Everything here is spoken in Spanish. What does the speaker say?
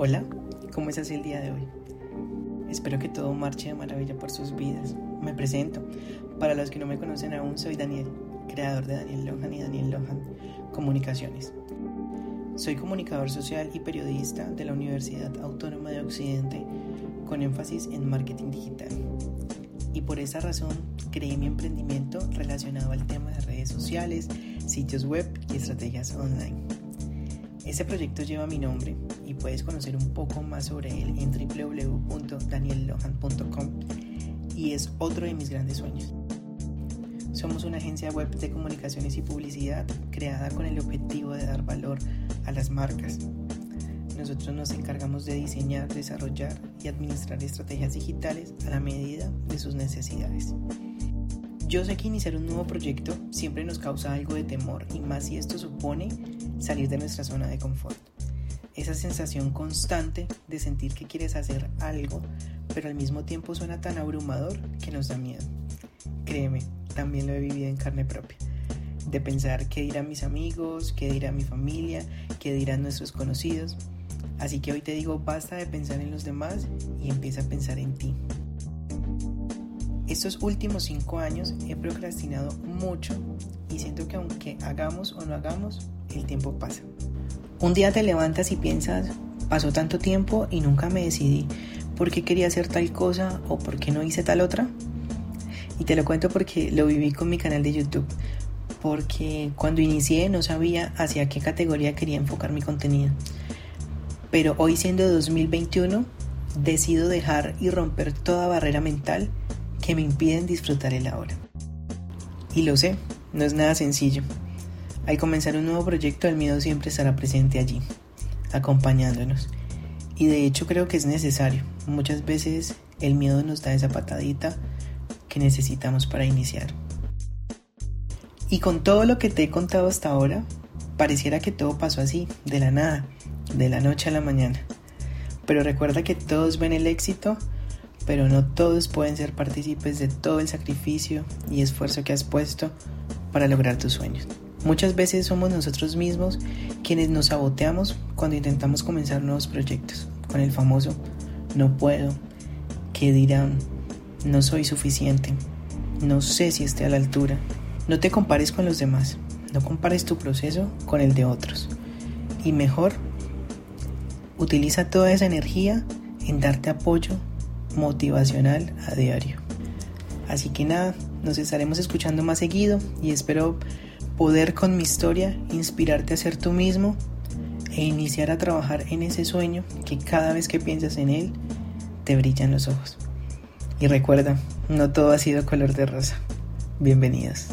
Hola, ¿cómo estás el día de hoy? Espero que todo marche de maravilla por sus vidas. Me presento. Para los que no me conocen aún, soy Daniel, creador de Daniel Lohan y Daniel Lohan Comunicaciones. Soy comunicador social y periodista de la Universidad Autónoma de Occidente con énfasis en marketing digital. Y por esa razón creé mi emprendimiento relacionado al tema de redes sociales, sitios web y estrategias online. Este proyecto lleva mi nombre y puedes conocer un poco más sobre él en www.daniellohan.com y es otro de mis grandes sueños. Somos una agencia web de comunicaciones y publicidad creada con el objetivo de dar valor a las marcas. Nosotros nos encargamos de diseñar, desarrollar y administrar estrategias digitales a la medida de sus necesidades. Yo sé que iniciar un nuevo proyecto siempre nos causa algo de temor y más si esto supone salir de nuestra zona de confort. Esa sensación constante de sentir que quieres hacer algo, pero al mismo tiempo suena tan abrumador que nos da miedo. Créeme, también lo he vivido en carne propia. De pensar qué dirán mis amigos, qué dirá mi familia, qué dirán nuestros conocidos. Así que hoy te digo, basta de pensar en los demás y empieza a pensar en ti. Estos últimos cinco años he procrastinado mucho y siento que aunque hagamos o no hagamos, el tiempo pasa. Un día te levantas y piensas, pasó tanto tiempo y nunca me decidí por qué quería hacer tal cosa o por qué no hice tal otra. Y te lo cuento porque lo viví con mi canal de YouTube. Porque cuando inicié no sabía hacia qué categoría quería enfocar mi contenido. Pero hoy siendo 2021, decido dejar y romper toda barrera mental que me impiden disfrutar el ahora. Y lo sé, no es nada sencillo. Al comenzar un nuevo proyecto el miedo siempre estará presente allí, acompañándonos. Y de hecho creo que es necesario. Muchas veces el miedo nos da esa patadita que necesitamos para iniciar. Y con todo lo que te he contado hasta ahora, pareciera que todo pasó así, de la nada, de la noche a la mañana. Pero recuerda que todos ven el éxito pero no todos pueden ser partícipes de todo el sacrificio y esfuerzo que has puesto para lograr tus sueños. Muchas veces somos nosotros mismos quienes nos saboteamos cuando intentamos comenzar nuevos proyectos, con el famoso no puedo, qué dirán, no soy suficiente, no sé si esté a la altura. No te compares con los demás, no compares tu proceso con el de otros. Y mejor, utiliza toda esa energía en darte apoyo motivacional a diario. Así que nada, nos estaremos escuchando más seguido y espero poder con mi historia inspirarte a ser tú mismo e iniciar a trabajar en ese sueño que cada vez que piensas en él te brillan los ojos. Y recuerda, no todo ha sido color de rosa. Bienvenidos.